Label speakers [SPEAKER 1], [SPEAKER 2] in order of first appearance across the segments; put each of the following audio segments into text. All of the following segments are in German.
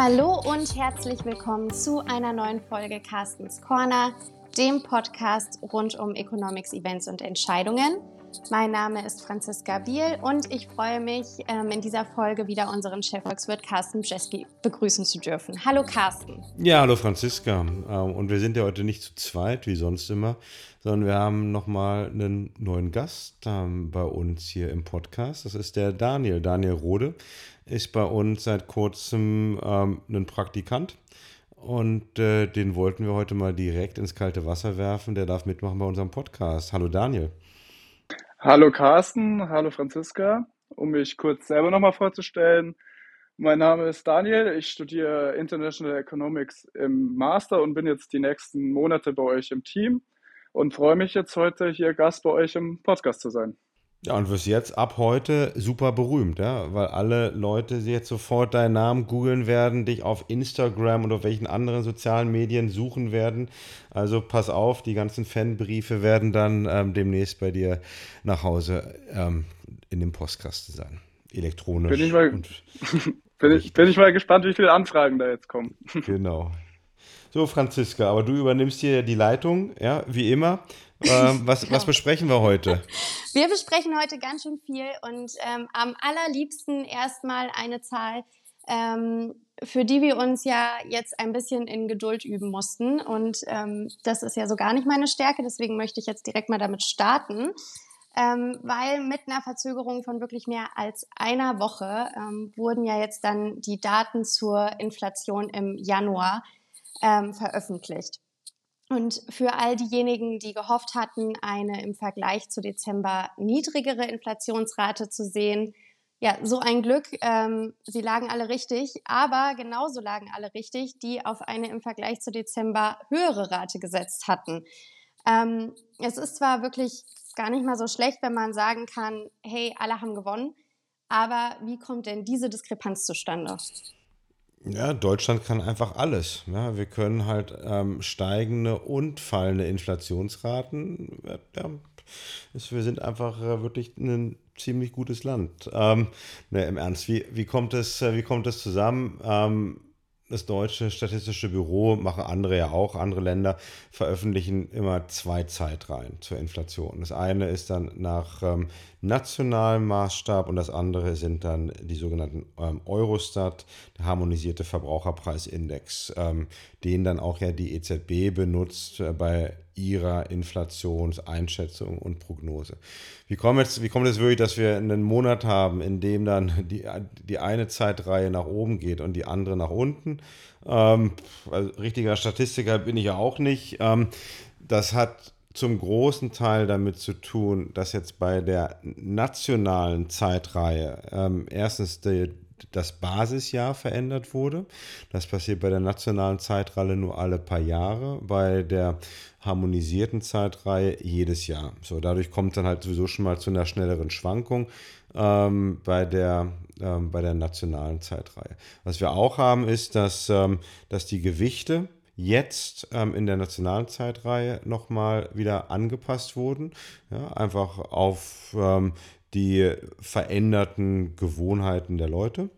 [SPEAKER 1] Hallo und herzlich willkommen zu einer neuen Folge Carstens Corner, dem Podcast rund um Economics, Events und Entscheidungen. Mein Name ist Franziska Biel und ich freue mich, ähm, in dieser Folge wieder unseren Chefvolkswirt Carsten Bjeski begrüßen zu dürfen. Hallo Carsten.
[SPEAKER 2] Ja, hallo Franziska. Ähm, und wir sind ja heute nicht zu zweit, wie sonst immer, sondern wir haben nochmal einen neuen Gast ähm, bei uns hier im Podcast. Das ist der Daniel. Daniel Rode ist bei uns seit kurzem ein Praktikant. Und äh, den wollten wir heute mal direkt ins kalte Wasser werfen. Der darf mitmachen bei unserem Podcast. Hallo Daniel.
[SPEAKER 3] Hallo Carsten, hallo Franziska. Um mich kurz selber nochmal vorzustellen. Mein Name ist Daniel, ich studiere International Economics im Master und bin jetzt die nächsten Monate bei euch im Team und freue mich jetzt heute hier Gast bei euch im Podcast zu sein.
[SPEAKER 2] Ja, und wirst jetzt ab heute super berühmt, ja, weil alle Leute jetzt sofort deinen Namen googeln werden, dich auf Instagram und auf welchen anderen sozialen Medien suchen werden. Also pass auf, die ganzen Fanbriefe werden dann ähm, demnächst bei dir nach Hause ähm, in dem Postkasten sein. Elektronisch.
[SPEAKER 3] Bin ich, mal, bin, ich, bin ich mal gespannt, wie viele Anfragen da jetzt kommen.
[SPEAKER 2] Genau. So, Franziska, aber du übernimmst hier die Leitung, ja, wie immer. Ähm, was, was besprechen wir heute?
[SPEAKER 1] Wir besprechen heute ganz schön viel und ähm, am allerliebsten erstmal eine Zahl, ähm, für die wir uns ja jetzt ein bisschen in Geduld üben mussten. Und ähm, das ist ja so gar nicht meine Stärke, deswegen möchte ich jetzt direkt mal damit starten. Ähm, weil mit einer Verzögerung von wirklich mehr als einer Woche ähm, wurden ja jetzt dann die Daten zur Inflation im Januar ähm, veröffentlicht. Und für all diejenigen, die gehofft hatten, eine im Vergleich zu Dezember niedrigere Inflationsrate zu sehen, ja, so ein Glück. Ähm, sie lagen alle richtig, aber genauso lagen alle richtig, die auf eine im Vergleich zu Dezember höhere Rate gesetzt hatten. Ähm, es ist zwar wirklich gar nicht mal so schlecht, wenn man sagen kann, hey, alle haben gewonnen, aber wie kommt denn diese Diskrepanz zustande?
[SPEAKER 2] Ja, Deutschland kann einfach alles. Ja, wir können halt ähm, steigende und fallende Inflationsraten. Ja, wir sind einfach äh, wirklich ein ziemlich gutes Land. Ähm, ne, Im Ernst, wie, wie, kommt äh, wie kommt es zusammen? Ähm, das deutsche Statistische Büro, machen andere ja auch, andere Länder veröffentlichen immer zwei Zeitreihen zur Inflation. Das eine ist dann nach ähm, nationalem Maßstab und das andere sind dann die sogenannten ähm, Eurostat, der harmonisierte Verbraucherpreisindex, ähm, den dann auch ja die EZB benutzt äh, bei ihrer Inflationseinschätzung und Prognose. Wie kommt, jetzt, wie kommt es wirklich, dass wir einen Monat haben, in dem dann die, die eine Zeitreihe nach oben geht und die andere nach unten? Ähm, also richtiger Statistiker bin ich ja auch nicht. Ähm, das hat zum großen Teil damit zu tun, dass jetzt bei der nationalen Zeitreihe ähm, erstens die, das Basisjahr verändert wurde. Das passiert bei der nationalen Zeitreihe nur alle paar Jahre, bei der harmonisierten Zeitreihe jedes Jahr. So, dadurch kommt dann halt sowieso schon mal zu einer schnelleren Schwankung ähm, bei, der, ähm, bei der nationalen Zeitreihe. Was wir auch haben, ist, dass, ähm, dass die Gewichte jetzt ähm, in der nationalen Zeitreihe nochmal wieder angepasst wurden. Ja, einfach auf ähm, die veränderten Gewohnheiten der Leute.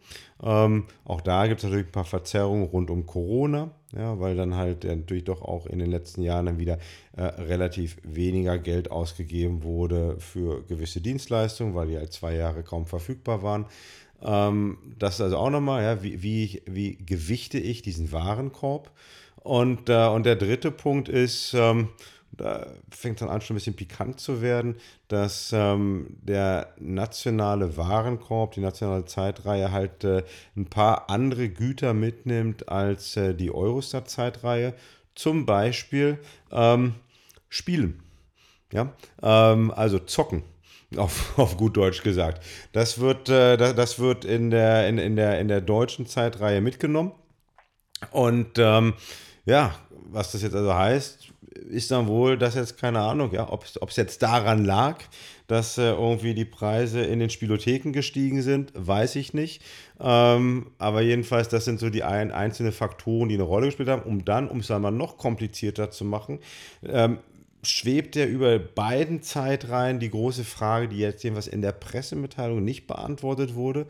[SPEAKER 2] Ähm, auch da gibt es natürlich ein paar Verzerrungen rund um Corona, ja, weil dann halt natürlich doch auch in den letzten Jahren dann wieder äh, relativ weniger Geld ausgegeben wurde für gewisse Dienstleistungen, weil die halt zwei Jahre kaum verfügbar waren. Ähm, das ist also auch nochmal, ja, wie, wie, wie gewichte ich diesen Warenkorb? Und, äh, und der dritte Punkt ist, ähm, da fängt es dann an, schon ein bisschen pikant zu werden, dass ähm, der nationale Warenkorb, die nationale Zeitreihe halt äh, ein paar andere Güter mitnimmt als äh, die Eurostat-Zeitreihe. Zum Beispiel ähm, Spielen. Ja? Ähm, also zocken. Auf, auf gut Deutsch gesagt. Das wird, äh, das wird in, der, in, in, der, in der deutschen Zeitreihe mitgenommen. Und ähm, ja, was das jetzt also heißt, ist dann wohl, dass jetzt keine Ahnung, ja, ob es jetzt daran lag, dass äh, irgendwie die Preise in den Spielotheken gestiegen sind, weiß ich nicht. Ähm, aber jedenfalls, das sind so die ein, einzelnen Faktoren, die eine Rolle gespielt haben, um dann, um es einmal noch komplizierter zu machen, ähm, schwebt ja über beiden Zeitreihen die große Frage, die jetzt jedenfalls in der Pressemitteilung nicht beantwortet wurde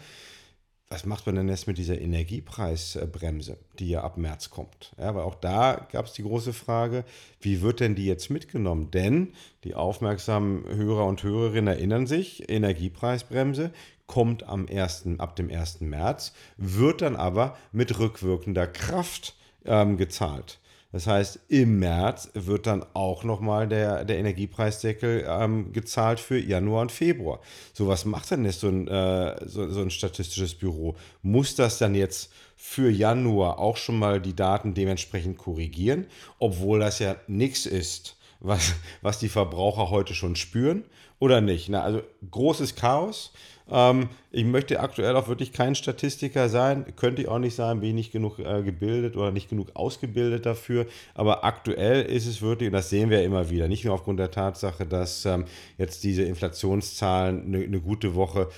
[SPEAKER 2] was macht man denn jetzt mit dieser Energiepreisbremse, die ja ab März kommt? Ja, weil auch da gab es die große Frage, wie wird denn die jetzt mitgenommen? Denn die aufmerksamen Hörer und Hörerinnen erinnern sich, Energiepreisbremse kommt am 1., ab dem 1. März, wird dann aber mit rückwirkender Kraft ähm, gezahlt. Das heißt, im März wird dann auch nochmal der, der Energiepreisdeckel ähm, gezahlt für Januar und Februar. So was macht denn jetzt so ein, äh, so, so ein statistisches Büro? Muss das dann jetzt für Januar auch schon mal die Daten dementsprechend korrigieren, obwohl das ja nichts ist, was, was die Verbraucher heute schon spüren oder nicht? Na, also großes Chaos. Ähm, ich möchte aktuell auch wirklich kein Statistiker sein, könnte ich auch nicht sein, bin ich nicht genug äh, gebildet oder nicht genug ausgebildet dafür. Aber aktuell ist es wirklich, und das sehen wir immer wieder, nicht nur aufgrund der Tatsache, dass ähm, jetzt diese Inflationszahlen eine, eine gute Woche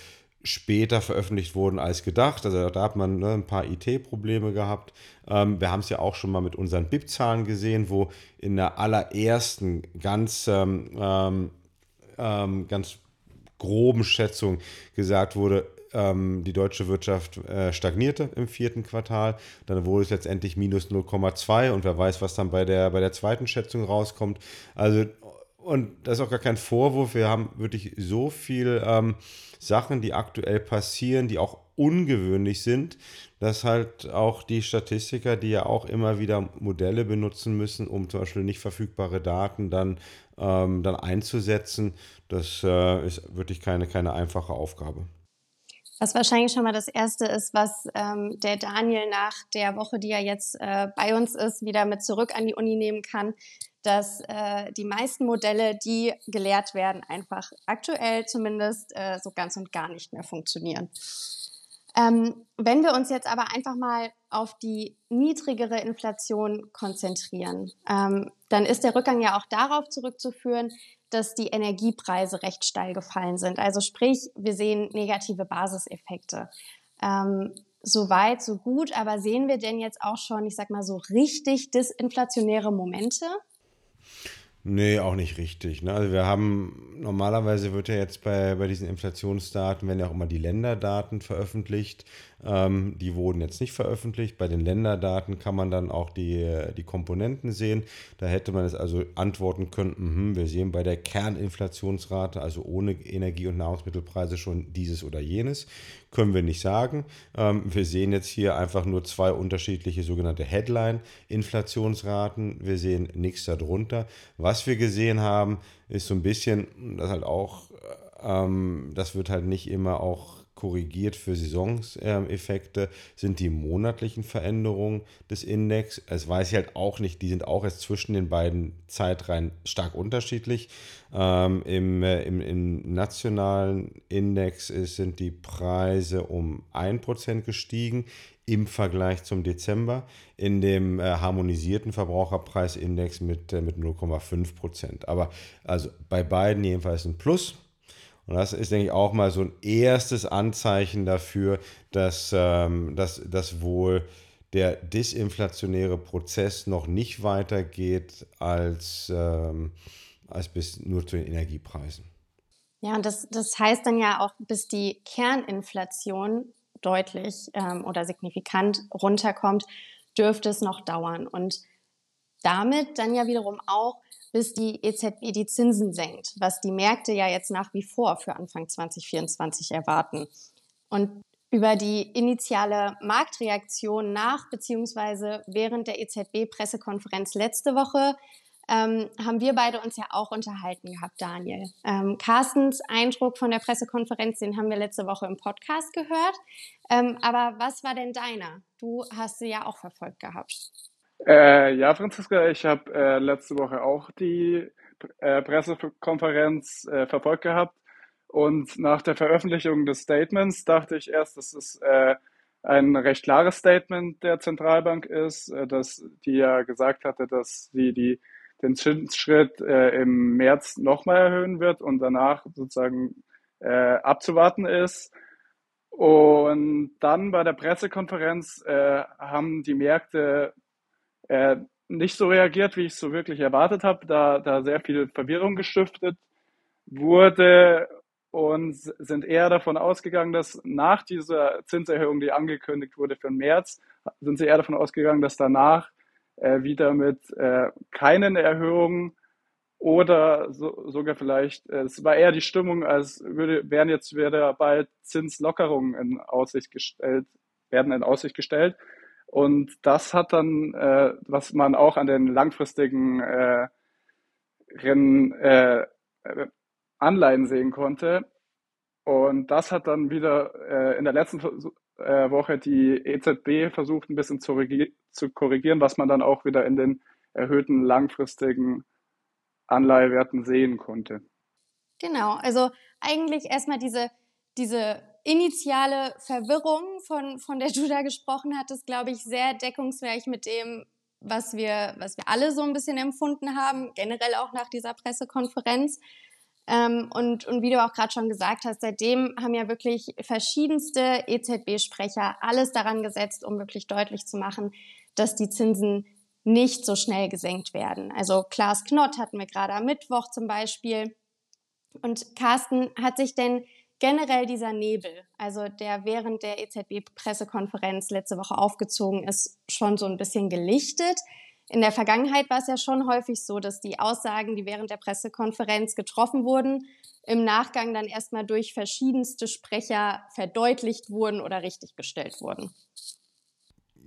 [SPEAKER 2] später veröffentlicht wurden als gedacht. Also da hat man ne, ein paar IT-Probleme gehabt. Ähm, wir haben es ja auch schon mal mit unseren BIP-Zahlen gesehen, wo in der allerersten ganz, ähm, ähm, ähm ganz groben Schätzung gesagt wurde, ähm, die deutsche Wirtschaft äh, stagnierte im vierten Quartal. Dann wurde es letztendlich minus 0,2 und wer weiß, was dann bei der, bei der zweiten Schätzung rauskommt. Also, und das ist auch gar kein Vorwurf. Wir haben wirklich so viel ähm, Sachen, die aktuell passieren, die auch ungewöhnlich sind, dass halt auch die Statistiker, die ja auch immer wieder Modelle benutzen müssen, um zum Beispiel nicht verfügbare Daten dann, ähm, dann einzusetzen, das äh, ist wirklich keine, keine einfache Aufgabe.
[SPEAKER 1] Was wahrscheinlich schon mal das Erste ist, was ähm, der Daniel nach der Woche, die er jetzt äh, bei uns ist, wieder mit zurück an die Uni nehmen kann, dass äh, die meisten Modelle, die gelehrt werden, einfach aktuell zumindest äh, so ganz und gar nicht mehr funktionieren. Ähm, wenn wir uns jetzt aber einfach mal auf die niedrigere Inflation konzentrieren, ähm, dann ist der Rückgang ja auch darauf zurückzuführen, dass die Energiepreise recht steil gefallen sind. Also sprich, wir sehen negative Basiseffekte. Ähm, so weit, so gut, aber sehen wir denn jetzt auch schon, ich sag mal so richtig disinflationäre Momente?
[SPEAKER 2] Nee, auch nicht richtig. Ne? Also wir haben, normalerweise wird ja jetzt bei, bei diesen Inflationsdaten, werden ja auch immer die Länderdaten veröffentlicht. Ähm, die wurden jetzt nicht veröffentlicht. Bei den Länderdaten kann man dann auch die, die Komponenten sehen. Da hätte man es also antworten können, mh, wir sehen bei der Kerninflationsrate, also ohne Energie- und Nahrungsmittelpreise schon dieses oder jenes. Können wir nicht sagen. Ähm, wir sehen jetzt hier einfach nur zwei unterschiedliche sogenannte Headline-Inflationsraten. Wir sehen nichts darunter. Was wir gesehen haben, ist so ein bisschen, das halt auch, ähm, das wird halt nicht immer auch korrigiert für Saisoneffekte, sind die monatlichen Veränderungen des Index. Es weiß ich halt auch nicht, die sind auch erst zwischen den beiden Zeitreihen stark unterschiedlich. Ähm, im, äh, im, im, nationalen Index ist, sind die Preise um 1% gestiegen im Vergleich zum Dezember, in dem äh, harmonisierten Verbraucherpreisindex mit, äh, mit 0,5%. Aber also bei beiden jedenfalls ein Plus. Und das ist, denke ich, auch mal so ein erstes Anzeichen dafür, dass, ähm, dass, dass wohl der disinflationäre Prozess noch nicht weitergeht als, ähm, als bis nur zu den Energiepreisen.
[SPEAKER 1] Ja, und das, das heißt dann ja auch, bis die Kerninflation deutlich ähm, oder signifikant runterkommt, dürfte es noch dauern. Und damit dann ja wiederum auch bis die EZB die Zinsen senkt, was die Märkte ja jetzt nach wie vor für Anfang 2024 erwarten. Und über die initiale Marktreaktion nach beziehungsweise während der EZB-Pressekonferenz letzte Woche ähm, haben wir beide uns ja auch unterhalten gehabt, Daniel. Ähm, Carstens Eindruck von der Pressekonferenz, den haben wir letzte Woche im Podcast gehört. Ähm, aber was war denn deiner? Du hast sie ja auch verfolgt gehabt.
[SPEAKER 3] Äh, ja, Franziska, ich habe äh, letzte Woche auch die äh, Pressekonferenz äh, verfolgt gehabt. Und nach der Veröffentlichung des Statements dachte ich erst, dass es äh, ein recht klares Statement der Zentralbank ist, äh, dass die ja gesagt hatte, dass sie die, den Zinsschritt im März nochmal erhöhen wird und danach sozusagen abzuwarten ist. Und dann bei der Pressekonferenz haben die Märkte äh, nicht so reagiert, wie ich es so wirklich erwartet habe, da, da sehr viel Verwirrung gestiftet wurde und sind eher davon ausgegangen, dass nach dieser Zinserhöhung, die angekündigt wurde für den März, sind sie eher davon ausgegangen, dass danach äh, wieder mit äh, keinen Erhöhungen oder so, sogar vielleicht, äh, es war eher die Stimmung, als würde, wären jetzt wieder bald Zinslockerungen in Aussicht gestellt, werden in Aussicht gestellt. Und das hat dann, äh, was man auch an den langfristigen äh, Rennen, äh, Anleihen sehen konnte. Und das hat dann wieder äh, in der letzten äh, Woche die EZB versucht, ein bisschen zu, zu korrigieren, was man dann auch wieder in den erhöhten langfristigen Anleihewerten sehen konnte.
[SPEAKER 1] Genau, also eigentlich erstmal diese, diese initiale Verwirrung, von, von der du da gesprochen hattest, glaube ich, sehr deckungsgleich mit dem, was wir, was wir alle so ein bisschen empfunden haben, generell auch nach dieser Pressekonferenz. Ähm, und, und wie du auch gerade schon gesagt hast, seitdem haben ja wirklich verschiedenste EZB-Sprecher alles daran gesetzt, um wirklich deutlich zu machen, dass die Zinsen nicht so schnell gesenkt werden. Also Klaas Knott hatten wir gerade am Mittwoch zum Beispiel. Und Carsten, hat sich denn generell dieser Nebel, also der während der EZB-Pressekonferenz letzte Woche aufgezogen ist, schon so ein bisschen gelichtet. In der Vergangenheit war es ja schon häufig so, dass die Aussagen, die während der Pressekonferenz getroffen wurden, im Nachgang dann erstmal durch verschiedenste Sprecher verdeutlicht wurden oder richtiggestellt wurden.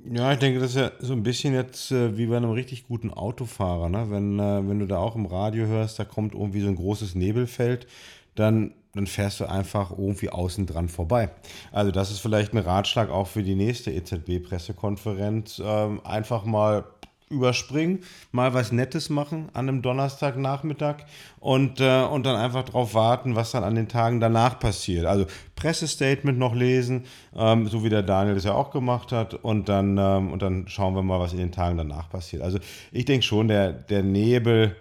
[SPEAKER 2] Ja, ich denke, das ist ja so ein bisschen jetzt äh, wie bei einem richtig guten Autofahrer. Ne? Wenn, äh, wenn du da auch im Radio hörst, da kommt irgendwie so ein großes Nebelfeld, dann dann fährst du einfach irgendwie außen dran vorbei. Also das ist vielleicht ein Ratschlag auch für die nächste EZB-Pressekonferenz. Ähm, einfach mal überspringen, mal was Nettes machen an einem Donnerstagnachmittag und, äh, und dann einfach darauf warten, was dann an den Tagen danach passiert. Also Pressestatement noch lesen, ähm, so wie der Daniel das ja auch gemacht hat und dann, ähm, und dann schauen wir mal, was in den Tagen danach passiert. Also ich denke schon, der, der Nebel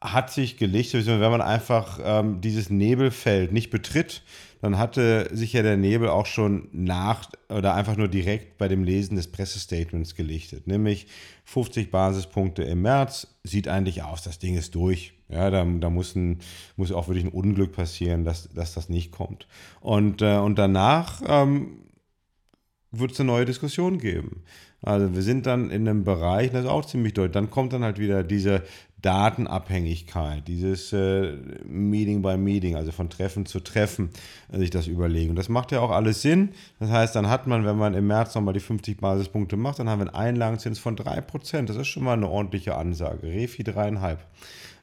[SPEAKER 2] hat sich gelichtet, wenn man einfach ähm, dieses Nebelfeld nicht betritt, dann hatte sich ja der Nebel auch schon nach oder einfach nur direkt bei dem Lesen des Pressestatements gelichtet. Nämlich 50 Basispunkte im März, sieht eigentlich aus, das Ding ist durch. Ja, da, da muss, ein, muss auch wirklich ein Unglück passieren, dass, dass das nicht kommt. Und, äh, und danach ähm, wird es eine neue Diskussion geben. Also wir sind dann in einem Bereich, das ist auch ziemlich deutlich. Dann kommt dann halt wieder diese Datenabhängigkeit, dieses äh, Meeting by Meeting, also von Treffen zu Treffen, äh, sich das überlegen. Das macht ja auch alles Sinn. Das heißt, dann hat man, wenn man im März nochmal die 50 Basispunkte macht, dann haben wir einen Einlagenzins von 3%. Das ist schon mal eine ordentliche Ansage. Refi 3,5.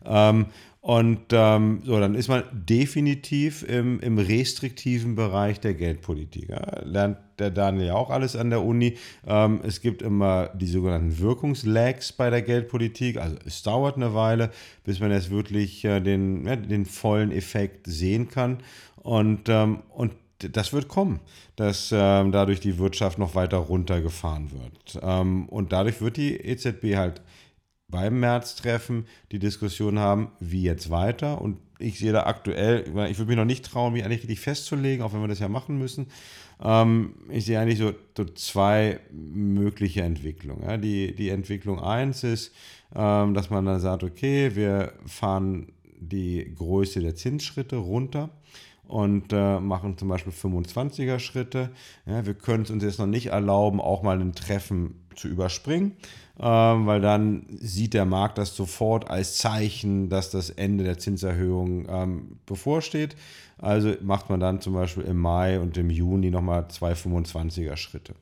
[SPEAKER 2] Ähm, und ähm, so, dann ist man definitiv im, im restriktiven Bereich der Geldpolitik. Ja. Lernt der Daniel ja auch alles an der Uni. Ähm, es gibt immer die sogenannten Wirkungslags bei der Geldpolitik. Also es dauert eine Weile, bis man jetzt wirklich äh, den, ja, den vollen Effekt sehen kann. Und, ähm, und das wird kommen, dass ähm, dadurch die Wirtschaft noch weiter runtergefahren wird. Ähm, und dadurch wird die EZB halt beim März-Treffen die Diskussion haben, wie jetzt weiter. Und ich sehe da aktuell, ich würde mich noch nicht trauen, mich eigentlich richtig festzulegen, auch wenn wir das ja machen müssen. Ähm, ich sehe eigentlich so, so zwei mögliche Entwicklungen. Die, die Entwicklung 1 ist, ähm, dass man dann sagt, okay, wir fahren die Größe der Zinsschritte runter und äh, machen zum Beispiel 25er Schritte. Ja, wir können es uns jetzt noch nicht erlauben, auch mal ein Treffen zu überspringen ähm, weil dann sieht der Markt das sofort als Zeichen, dass das Ende der Zinserhöhung ähm, bevorsteht. Also macht man dann zum Beispiel im Mai und im Juni nochmal zwei 25er Schritte.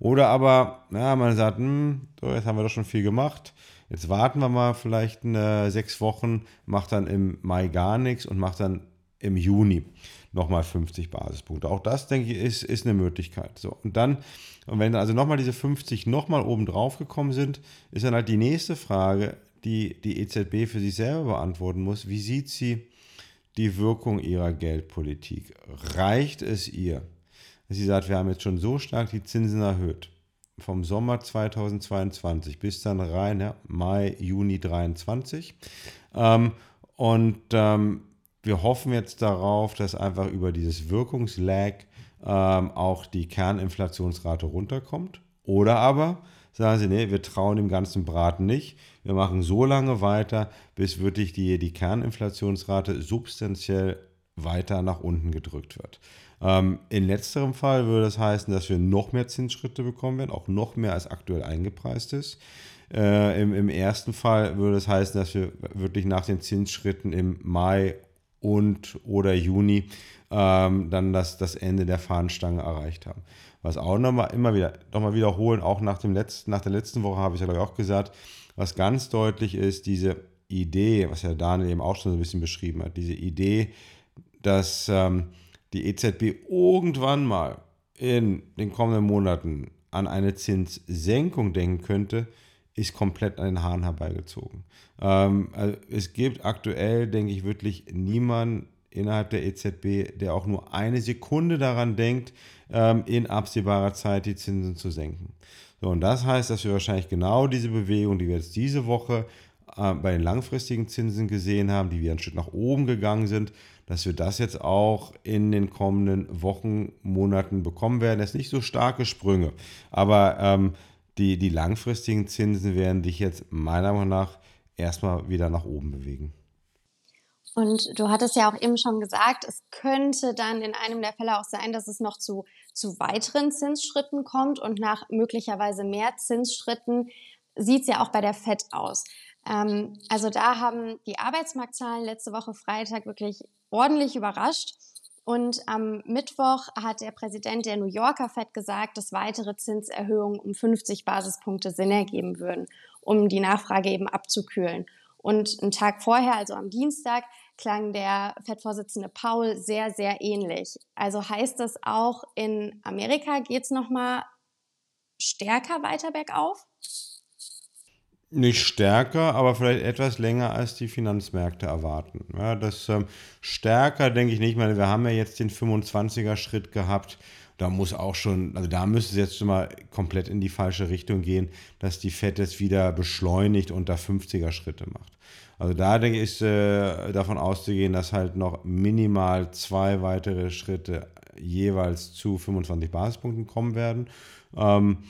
[SPEAKER 2] Oder aber, ja, man sagt, hm, so, jetzt haben wir doch schon viel gemacht. Jetzt warten wir mal vielleicht eine, sechs Wochen, macht dann im Mai gar nichts und macht dann im Juni nochmal 50 Basispunkte. Auch das, denke ich, ist, ist eine Möglichkeit. So, und dann und wenn also nochmal diese 50 nochmal oben drauf gekommen sind, ist dann halt die nächste Frage, die die EZB für sich selber beantworten muss. Wie sieht sie die Wirkung ihrer Geldpolitik? Reicht es ihr? Sie sagt, wir haben jetzt schon so stark die Zinsen erhöht. Vom Sommer 2022 bis dann rein, ja, Mai, Juni 2023. Ähm, und ähm, wir hoffen jetzt darauf, dass einfach über dieses Wirkungslag ähm, auch die Kerninflationsrate runterkommt. Oder aber sagen sie, nee, wir trauen dem ganzen Braten nicht. Wir machen so lange weiter, bis wirklich die, die Kerninflationsrate substanziell weiter nach unten gedrückt wird. Ähm, in letzterem Fall würde das heißen, dass wir noch mehr Zinsschritte bekommen werden, auch noch mehr als aktuell eingepreist ist. Äh, im, Im ersten Fall würde das heißen, dass wir wirklich nach den Zinsschritten im Mai und oder Juni ähm, dann das, das Ende der Fahnenstange erreicht haben. Was auch nochmal immer wieder nochmal wiederholen, auch nach, dem letzten, nach der letzten Woche habe ich ja glaube ich auch gesagt, was ganz deutlich ist, diese Idee, was ja Daniel eben auch schon so ein bisschen beschrieben hat, diese Idee, dass ähm, die EZB irgendwann mal in den kommenden Monaten an eine Zinssenkung denken könnte, ist komplett an den Haaren herbeigezogen. Ähm, also es gibt aktuell, denke ich, wirklich niemanden innerhalb der EZB, der auch nur eine Sekunde daran denkt, ähm, in absehbarer Zeit die Zinsen zu senken. So, und das heißt, dass wir wahrscheinlich genau diese Bewegung, die wir jetzt diese Woche äh, bei den langfristigen Zinsen gesehen haben, die wieder ein Stück nach oben gegangen sind, dass wir das jetzt auch in den kommenden Wochen, Monaten bekommen werden. Das sind nicht so starke Sprünge, aber ähm, die, die langfristigen Zinsen werden dich jetzt meiner Meinung nach erstmal wieder nach oben bewegen.
[SPEAKER 1] Und du hattest ja auch eben schon gesagt, es könnte dann in einem der Fälle auch sein, dass es noch zu, zu weiteren Zinsschritten kommt und nach möglicherweise mehr Zinsschritten sieht es ja auch bei der FED aus. Ähm, also da haben die Arbeitsmarktzahlen letzte Woche Freitag wirklich ordentlich überrascht. Und am Mittwoch hat der Präsident der New Yorker Fed gesagt, dass weitere Zinserhöhungen um 50 Basispunkte Sinn ergeben würden, um die Nachfrage eben abzukühlen. Und einen Tag vorher, also am Dienstag, klang der Fed-Vorsitzende Paul sehr, sehr ähnlich. Also heißt das auch, in Amerika geht es nochmal stärker weiter bergauf?
[SPEAKER 2] Nicht stärker, aber vielleicht etwas länger als die Finanzmärkte erwarten. Ja, das ähm, stärker denke ich nicht. Ich meine, wir haben ja jetzt den 25er Schritt gehabt. Da muss auch schon, also da müsste es jetzt schon mal komplett in die falsche Richtung gehen, dass die FED jetzt wieder beschleunigt und da 50er Schritte macht. Also da denke ich, ist äh, davon auszugehen, dass halt noch minimal zwei weitere Schritte jeweils zu 25 Basispunkten kommen werden. Ähm,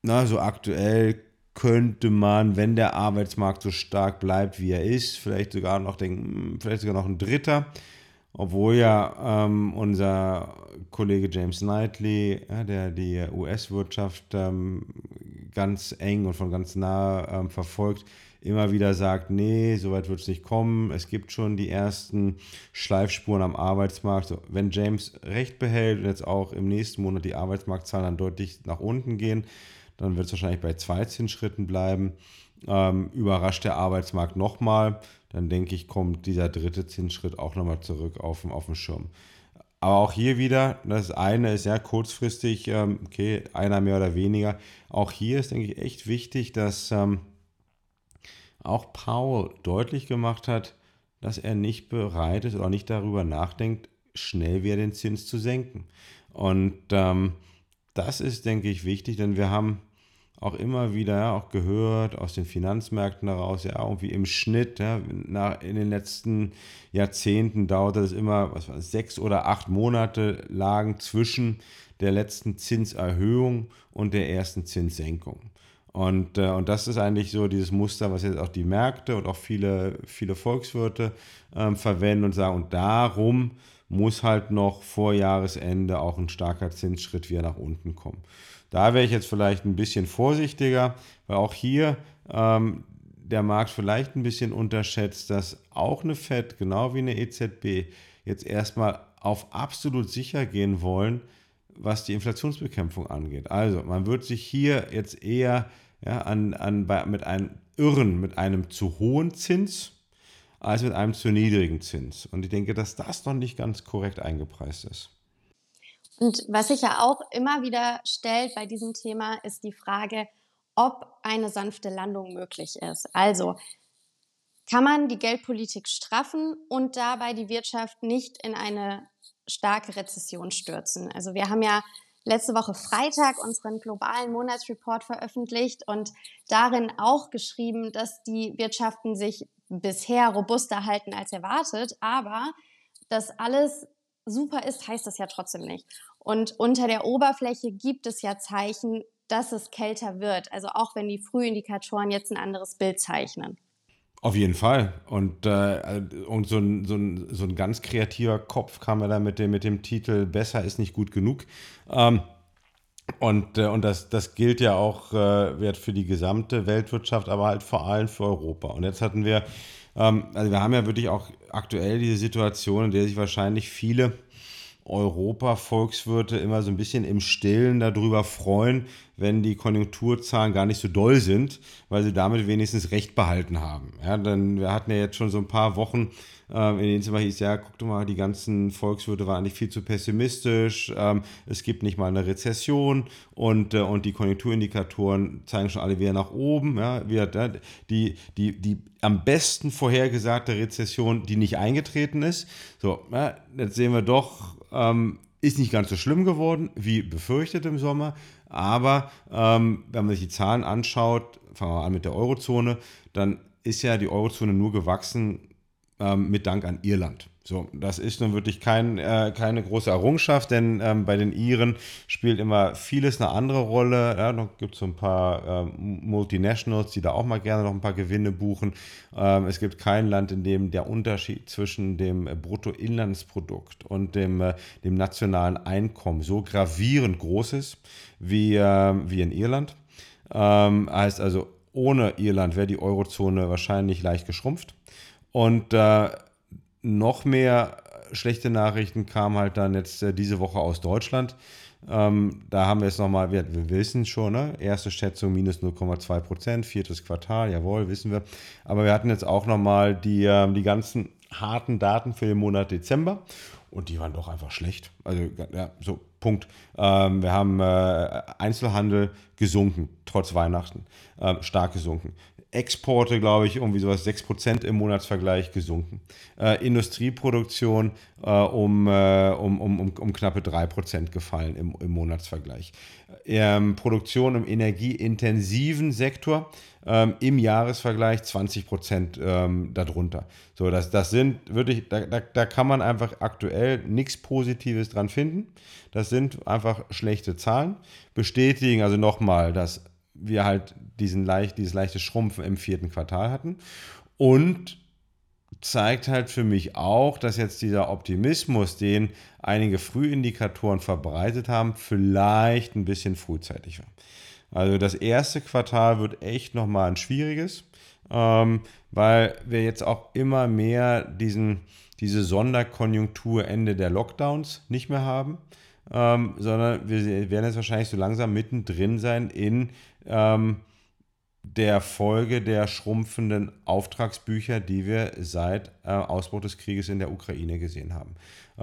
[SPEAKER 2] na, so aktuell könnte man, wenn der Arbeitsmarkt so stark bleibt, wie er ist, vielleicht sogar noch denken, vielleicht sogar noch ein dritter. Obwohl ja ähm, unser Kollege James Knightley, ja, der die US-Wirtschaft ähm, ganz eng und von ganz nah ähm, verfolgt, immer wieder sagt, nee, so weit wird es nicht kommen. Es gibt schon die ersten Schleifspuren am Arbeitsmarkt. So, wenn James recht behält und jetzt auch im nächsten Monat die Arbeitsmarktzahlen dann deutlich nach unten gehen, dann wird es wahrscheinlich bei zwei Zinsschritten bleiben. Ähm, überrascht der Arbeitsmarkt nochmal, dann denke ich, kommt dieser dritte Zinsschritt auch nochmal zurück auf, auf den Schirm. Aber auch hier wieder, das eine ist ja kurzfristig, ähm, okay, einer mehr oder weniger. Auch hier ist, denke ich, echt wichtig, dass ähm, auch Paul deutlich gemacht hat, dass er nicht bereit ist oder nicht darüber nachdenkt, schnell wieder den Zins zu senken. Und ähm, das ist, denke ich, wichtig, denn wir haben auch immer wieder ja, auch gehört aus den Finanzmärkten heraus, ja, irgendwie im Schnitt, ja, nach, in den letzten Jahrzehnten dauerte es immer, was war sechs oder acht Monate lagen zwischen der letzten Zinserhöhung und der ersten Zinssenkung. Und, äh, und das ist eigentlich so dieses Muster, was jetzt auch die Märkte und auch viele, viele Volkswirte ähm, verwenden und sagen, und darum muss halt noch vor Jahresende auch ein starker Zinsschritt wieder nach unten kommen. Da wäre ich jetzt vielleicht ein bisschen vorsichtiger, weil auch hier ähm, der Markt vielleicht ein bisschen unterschätzt, dass auch eine FED, genau wie eine EZB, jetzt erstmal auf absolut sicher gehen wollen, was die Inflationsbekämpfung angeht. Also man wird sich hier jetzt eher ja, an, an, bei, mit einem irren, mit einem zu hohen Zins als mit einem zu niedrigen Zins. Und ich denke, dass das noch nicht ganz korrekt eingepreist ist.
[SPEAKER 1] Und was sich ja auch immer wieder stellt bei diesem Thema, ist die Frage, ob eine sanfte Landung möglich ist. Also kann man die Geldpolitik straffen und dabei die Wirtschaft nicht in eine starke Rezession stürzen? Also wir haben ja letzte Woche Freitag unseren globalen Monatsreport veröffentlicht und darin auch geschrieben, dass die Wirtschaften sich bisher robuster halten als erwartet, aber dass alles super ist, heißt das ja trotzdem nicht. Und unter der Oberfläche gibt es ja Zeichen, dass es kälter wird. Also auch wenn die Frühindikatoren jetzt ein anderes Bild zeichnen.
[SPEAKER 2] Auf jeden Fall. Und, äh, und so, ein, so, ein, so ein ganz kreativer Kopf kam er da mit dem, mit dem Titel Besser ist nicht gut genug. Ähm, und, äh, und das, das gilt ja auch äh, für die gesamte Weltwirtschaft, aber halt vor allem für Europa. Und jetzt hatten wir, ähm, also wir haben ja wirklich auch aktuell diese Situation, in der sich wahrscheinlich viele Europa-Volkswirte immer so ein bisschen im Stillen darüber freuen, wenn die Konjunkturzahlen gar nicht so doll sind, weil sie damit wenigstens Recht behalten haben. Ja, dann, wir hatten ja jetzt schon so ein paar Wochen, äh, in denen es immer hieß, ja, guck doch mal, die ganzen Volkswirte waren eigentlich viel zu pessimistisch, ähm, es gibt nicht mal eine Rezession und, äh, und die Konjunkturindikatoren zeigen schon alle wieder nach oben. Ja, wir, die, die, die am besten vorhergesagte Rezession, die nicht eingetreten ist. So, ja, jetzt sehen wir doch, ähm, ist nicht ganz so schlimm geworden, wie befürchtet im Sommer. Aber ähm, wenn man sich die Zahlen anschaut, fangen wir an mit der Eurozone, dann ist ja die Eurozone nur gewachsen ähm, mit Dank an Irland. So, das ist nun wirklich kein, äh, keine große Errungenschaft, denn ähm, bei den Iren spielt immer vieles eine andere Rolle. Ja, noch gibt es so ein paar ähm, Multinationals, die da auch mal gerne noch ein paar Gewinne buchen. Ähm, es gibt kein Land, in dem der Unterschied zwischen dem Bruttoinlandsprodukt und dem, äh, dem nationalen Einkommen so gravierend groß ist wie, äh, wie in Irland. Ähm, heißt also, ohne Irland wäre die Eurozone wahrscheinlich leicht geschrumpft. Und äh, noch mehr schlechte Nachrichten kamen halt dann jetzt äh, diese Woche aus Deutschland. Ähm, da haben wir jetzt nochmal, wir, wir wissen schon, ne? erste Schätzung minus 0,2 Prozent, viertes Quartal, jawohl, wissen wir. Aber wir hatten jetzt auch nochmal die, äh, die ganzen harten Daten für den Monat Dezember und die waren doch einfach schlecht. Also, ja, so, Punkt. Ähm, wir haben äh, Einzelhandel gesunken, trotz Weihnachten, ähm, stark gesunken. Exporte, glaube ich, irgendwie sowas 6% im Monatsvergleich gesunken. Äh, Industrieproduktion äh, um, äh, um, um, um, um knappe 3% gefallen im, im Monatsvergleich. Ähm, Produktion im energieintensiven Sektor ähm, im Jahresvergleich 20% ähm, darunter. So, das, das sind wirklich, da, da, da kann man einfach aktuell nichts Positives dran finden. Das sind einfach schlechte Zahlen. Bestätigen also nochmal, dass wir halt diesen leicht, dieses leichte Schrumpfen im vierten Quartal hatten. Und zeigt halt für mich auch, dass jetzt dieser Optimismus, den einige Frühindikatoren verbreitet haben, vielleicht ein bisschen frühzeitig war. Also das erste Quartal wird echt nochmal ein schwieriges, ähm, weil wir jetzt auch immer mehr diesen, diese Sonderkonjunktur Ende der Lockdowns nicht mehr haben, ähm, sondern wir werden jetzt wahrscheinlich so langsam mittendrin sein in ähm, der Folge der schrumpfenden Auftragsbücher, die wir seit äh, Ausbruch des Krieges in der Ukraine gesehen haben.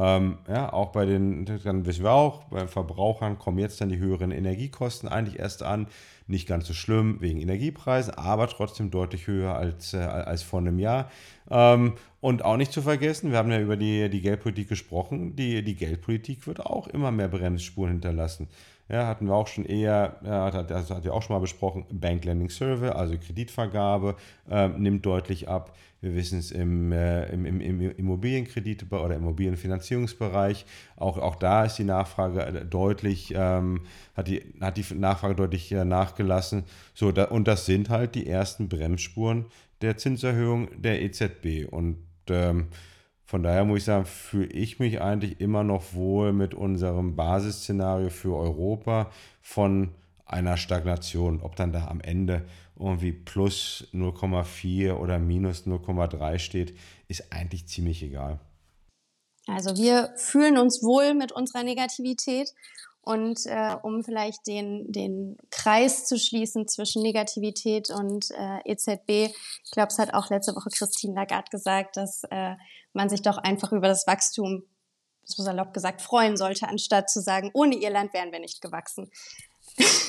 [SPEAKER 2] Ähm, ja, auch bei den, dann wissen wir auch, bei Verbrauchern kommen jetzt dann die höheren Energiekosten eigentlich erst an. Nicht ganz so schlimm wegen Energiepreisen, aber trotzdem deutlich höher als, äh, als vor einem Jahr. Ähm, und auch nicht zu vergessen, wir haben ja über die, die Geldpolitik gesprochen, die, die Geldpolitik wird auch immer mehr Bremsspuren hinterlassen. Ja, hatten wir auch schon eher, ja, das hat ja auch schon mal besprochen, Bank Lending Survey, also Kreditvergabe, äh, nimmt deutlich ab. Wir wissen es im, äh, im, im, im Immobilienkredit- oder Immobilienfinanzierungsbereich. Auch, auch da ist die Nachfrage äh, deutlich, ähm, hat, die, hat die Nachfrage deutlich äh, nachgelassen. So, da, und das sind halt die ersten Bremsspuren der Zinserhöhung der EZB. Und ähm, von daher muss ich sagen, fühle ich mich eigentlich immer noch wohl mit unserem Basisszenario für Europa von einer Stagnation. Ob dann da am Ende irgendwie plus 0,4 oder minus 0,3 steht, ist eigentlich ziemlich egal.
[SPEAKER 1] Also wir fühlen uns wohl mit unserer Negativität und äh, um vielleicht den, den Kreis zu schließen zwischen Negativität und äh, EZB, ich glaube, es hat auch letzte Woche Christine Lagarde gesagt, dass äh, man sich doch einfach über das Wachstum, so salopp gesagt, freuen sollte, anstatt zu sagen, ohne Irland wären wir nicht gewachsen.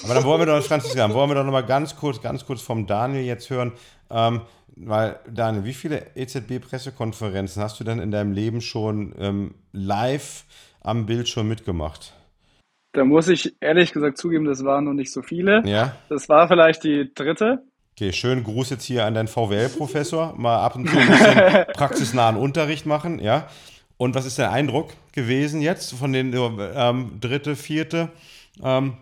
[SPEAKER 2] Aber dann wollen wir doch, Franziska, wollen wir doch nochmal ganz kurz, ganz kurz vom Daniel jetzt hören. Ähm, weil, Daniel, wie viele EZB-Pressekonferenzen hast du denn in deinem Leben schon ähm, live am Bildschirm mitgemacht?
[SPEAKER 3] Da muss ich ehrlich gesagt zugeben, das waren noch nicht so viele.
[SPEAKER 2] Ja.
[SPEAKER 3] Das war vielleicht die dritte.
[SPEAKER 2] Okay, schönen Gruß jetzt hier an deinen VWL-Professor. Mal ab und zu ein bisschen praxisnahen Unterricht machen, ja. Und was ist der Eindruck gewesen jetzt von den ähm, dritte, vierte? Ähm,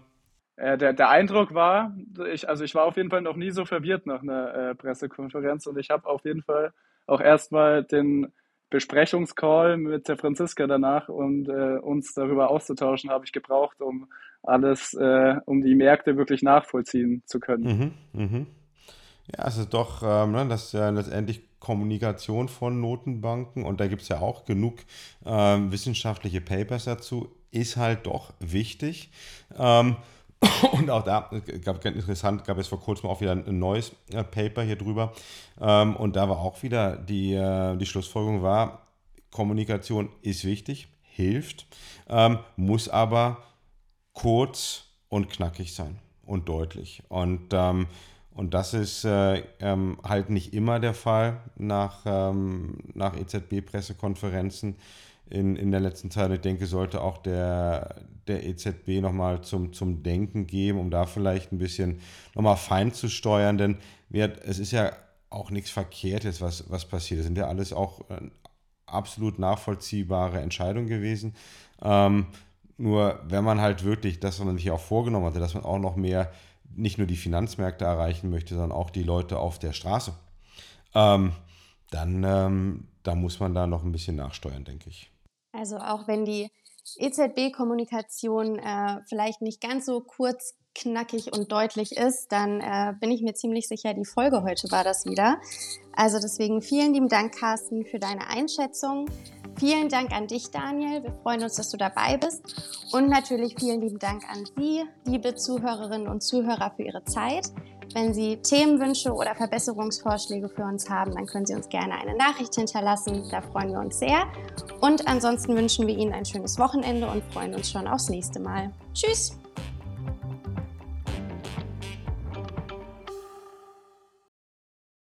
[SPEAKER 3] äh, der, der Eindruck war, ich, also ich war auf jeden Fall noch nie so verwirrt nach einer äh, Pressekonferenz und ich habe auf jeden Fall auch erstmal den Besprechungscall mit der Franziska danach und äh, uns darüber auszutauschen, habe ich gebraucht, um alles, äh, um die Märkte wirklich nachvollziehen zu können.
[SPEAKER 2] Mhm, mhm. Ja, es ist doch, ähm, ne, das ist ja letztendlich Kommunikation von Notenbanken und da gibt es ja auch genug ähm, wissenschaftliche Papers dazu, ist halt doch wichtig. Ähm, und auch da gab es interessant, gab es vor kurzem auch wieder ein neues äh, Paper hier drüber. Ähm, und da war auch wieder die, äh, die Schlussfolgerung war, Kommunikation ist wichtig, hilft, ähm, muss aber kurz und knackig sein und deutlich. Und, ähm, und das ist äh, ähm, halt nicht immer der Fall nach, ähm, nach EZB-Pressekonferenzen in, in der letzten Zeit. Ich denke, sollte auch der, der EZB nochmal zum, zum Denken geben, um da vielleicht ein bisschen nochmal fein zu steuern. Denn wir, es ist ja auch nichts Verkehrtes, was, was passiert. Es sind ja alles auch äh, absolut nachvollziehbare Entscheidungen gewesen. Ähm, nur wenn man halt wirklich das, was man sich auch vorgenommen hatte, dass man auch noch mehr nicht nur die Finanzmärkte erreichen möchte, sondern auch die Leute auf der Straße, ähm, dann ähm, da muss man da noch ein bisschen nachsteuern, denke ich.
[SPEAKER 1] Also auch wenn die EZB-Kommunikation äh, vielleicht nicht ganz so kurz, knackig und deutlich ist, dann äh, bin ich mir ziemlich sicher, die Folge heute war das wieder. Also deswegen vielen lieben Dank, Carsten, für deine Einschätzung. Vielen Dank an dich, Daniel. Wir freuen uns, dass du dabei bist. Und natürlich vielen lieben Dank an Sie, liebe Zuhörerinnen und Zuhörer, für Ihre Zeit. Wenn Sie Themenwünsche oder Verbesserungsvorschläge für uns haben, dann können Sie uns gerne eine Nachricht hinterlassen. Da freuen wir uns sehr. Und ansonsten wünschen wir Ihnen ein schönes Wochenende und freuen uns schon aufs nächste Mal. Tschüss!